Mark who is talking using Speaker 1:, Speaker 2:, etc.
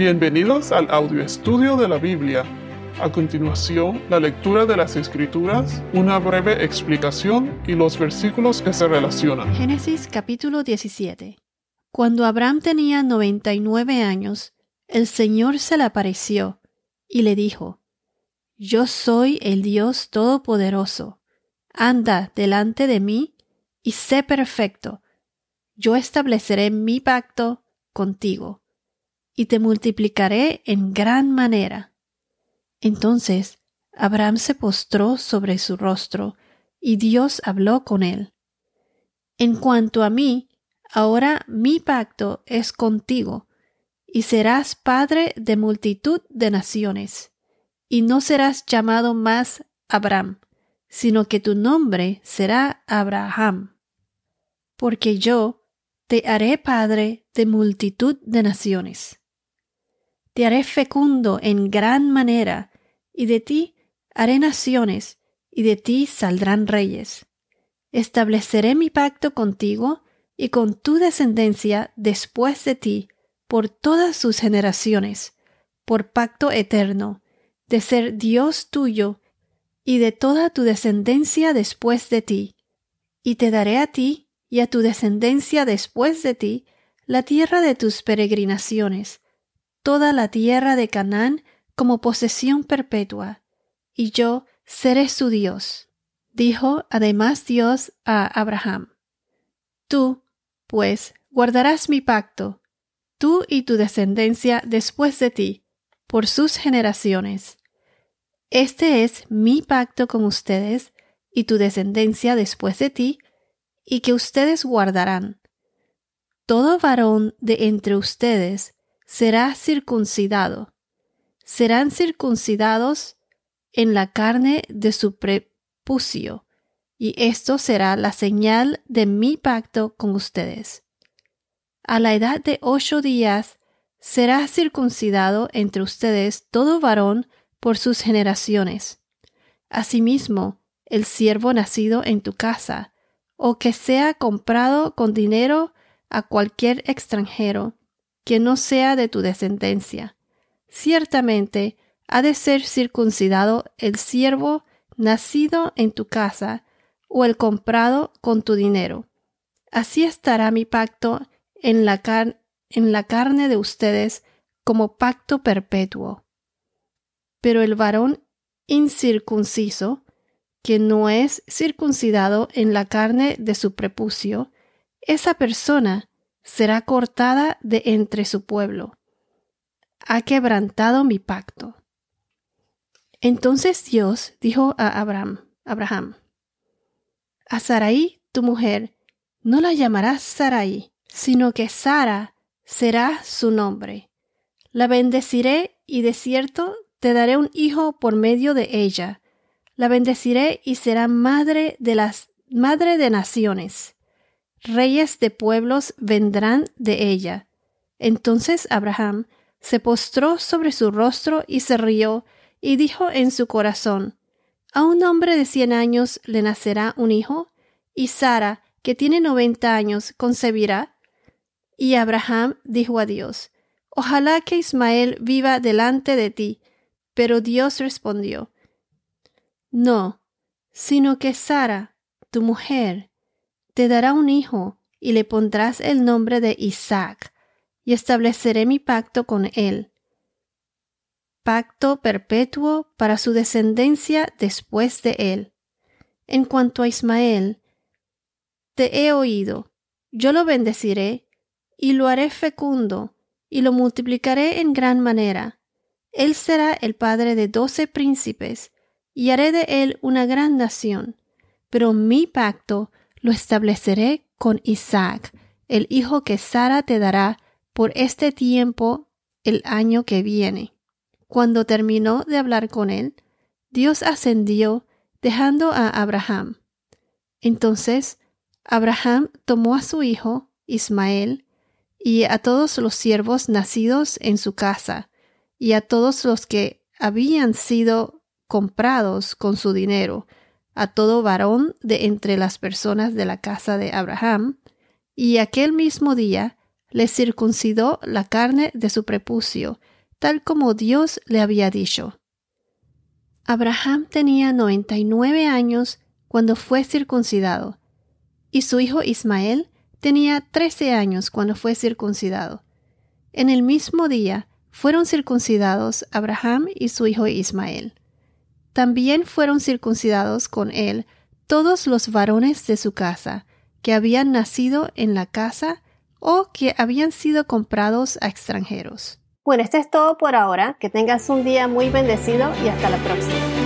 Speaker 1: Bienvenidos al audio estudio de la Biblia. A continuación, la lectura de las Escrituras, una breve explicación y los versículos que se relacionan.
Speaker 2: Génesis capítulo 17. Cuando Abraham tenía 99 años, el Señor se le apareció y le dijo, Yo soy el Dios Todopoderoso. Anda delante de mí y sé perfecto. Yo estableceré mi pacto contigo y te multiplicaré en gran manera. Entonces Abraham se postró sobre su rostro, y Dios habló con él. En cuanto a mí, ahora mi pacto es contigo, y serás padre de multitud de naciones, y no serás llamado más Abraham, sino que tu nombre será Abraham. Porque yo te haré padre de multitud de naciones te haré fecundo en gran manera, y de ti haré naciones, y de ti saldrán reyes. Estableceré mi pacto contigo y con tu descendencia después de ti, por todas sus generaciones, por pacto eterno, de ser Dios tuyo y de toda tu descendencia después de ti. Y te daré a ti y a tu descendencia después de ti la tierra de tus peregrinaciones, toda la tierra de Canaán como posesión perpetua, y yo seré su Dios. Dijo además Dios a Abraham, Tú, pues, guardarás mi pacto, tú y tu descendencia después de ti, por sus generaciones. Este es mi pacto con ustedes y tu descendencia después de ti, y que ustedes guardarán. Todo varón de entre ustedes será circuncidado. Serán circuncidados en la carne de su prepucio, y esto será la señal de mi pacto con ustedes. A la edad de ocho días será circuncidado entre ustedes todo varón por sus generaciones. Asimismo, el siervo nacido en tu casa, o que sea comprado con dinero a cualquier extranjero, que no sea de tu descendencia. Ciertamente ha de ser circuncidado el siervo nacido en tu casa o el comprado con tu dinero. Así estará mi pacto en la, en la carne de ustedes como pacto perpetuo. Pero el varón incircunciso, que no es circuncidado en la carne de su prepucio, esa persona será cortada de entre su pueblo. Ha quebrantado mi pacto. Entonces Dios dijo a Abraham, Abraham, a Sarai, tu mujer, no la llamarás Sarai, sino que Sara será su nombre. La bendeciré y de cierto te daré un hijo por medio de ella. La bendeciré y será madre de las madre de naciones reyes de pueblos vendrán de ella. Entonces Abraham se postró sobre su rostro y se rió, y dijo en su corazón, A un hombre de cien años le nacerá un hijo, y Sara, que tiene noventa años, concebirá. Y Abraham dijo a Dios, Ojalá que Ismael viva delante de ti. Pero Dios respondió, No, sino que Sara, tu mujer, te dará un hijo, y le pondrás el nombre de Isaac, y estableceré mi pacto con él. Pacto perpetuo para su descendencia después de él. En cuanto a Ismael, te he oído, yo lo bendeciré, y lo haré fecundo, y lo multiplicaré en gran manera. Él será el padre de doce príncipes, y haré de él una gran nación. Pero mi pacto lo estableceré con Isaac, el hijo que Sara te dará por este tiempo el año que viene. Cuando terminó de hablar con él, Dios ascendió, dejando a Abraham. Entonces Abraham tomó a su hijo, Ismael, y a todos los siervos nacidos en su casa, y a todos los que habían sido comprados con su dinero, a todo varón de entre las personas de la casa de Abraham, y aquel mismo día le circuncidó la carne de su prepucio, tal como Dios le había dicho. Abraham tenía noventa y nueve años cuando fue circuncidado, y su hijo Ismael tenía trece años cuando fue circuncidado. En el mismo día fueron circuncidados Abraham y su hijo Ismael. También fueron circuncidados con él todos los varones de su casa, que habían nacido en la casa o que habían sido comprados a extranjeros.
Speaker 3: Bueno, esto es todo por ahora. Que tengas un día muy bendecido y hasta la próxima.